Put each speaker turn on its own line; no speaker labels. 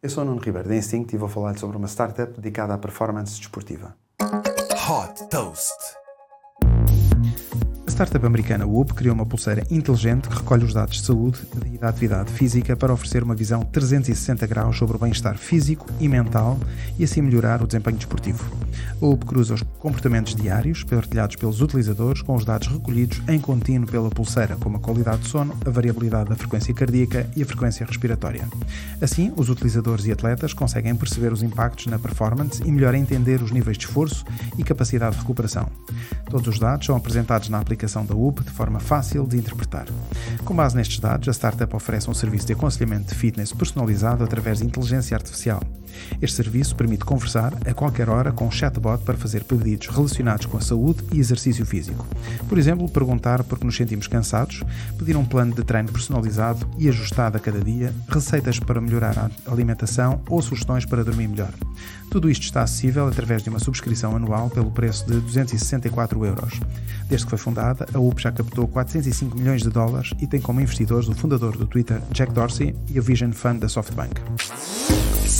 Eu sou o Nuno Ribeiro da Instinct e vou falar sobre uma startup dedicada à performance desportiva. Hot Toast startup americana Whoop criou uma pulseira inteligente que recolhe os dados de saúde e da atividade física para oferecer uma visão 360 graus sobre o bem-estar físico e mental e assim melhorar o desempenho desportivo. A Whoop cruza os comportamentos diários partilhados pelos utilizadores com os dados recolhidos em contínuo pela pulseira, como a qualidade de sono, a variabilidade da frequência cardíaca e a frequência respiratória. Assim, os utilizadores e atletas conseguem perceber os impactos na performance e melhor entender os níveis de esforço e capacidade de recuperação. Todos os dados são apresentados na aplicação da UP de forma fácil de interpretar. Com base nestes dados, a startup oferece um serviço de aconselhamento de fitness personalizado através de inteligência artificial. Este serviço permite conversar a qualquer hora com um chatbot para fazer pedidos relacionados com a saúde e exercício físico. Por exemplo, perguntar por que nos sentimos cansados, pedir um plano de treino personalizado e ajustado a cada dia, receitas para melhorar a alimentação ou sugestões para dormir melhor. Tudo isto está acessível através de uma subscrição anual pelo preço de 264 euros. Desde que foi fundada, a UP já captou 405 milhões de dólares e tem como investidores o fundador do Twitter, Jack Dorsey, e o Vision Fund da SoftBank.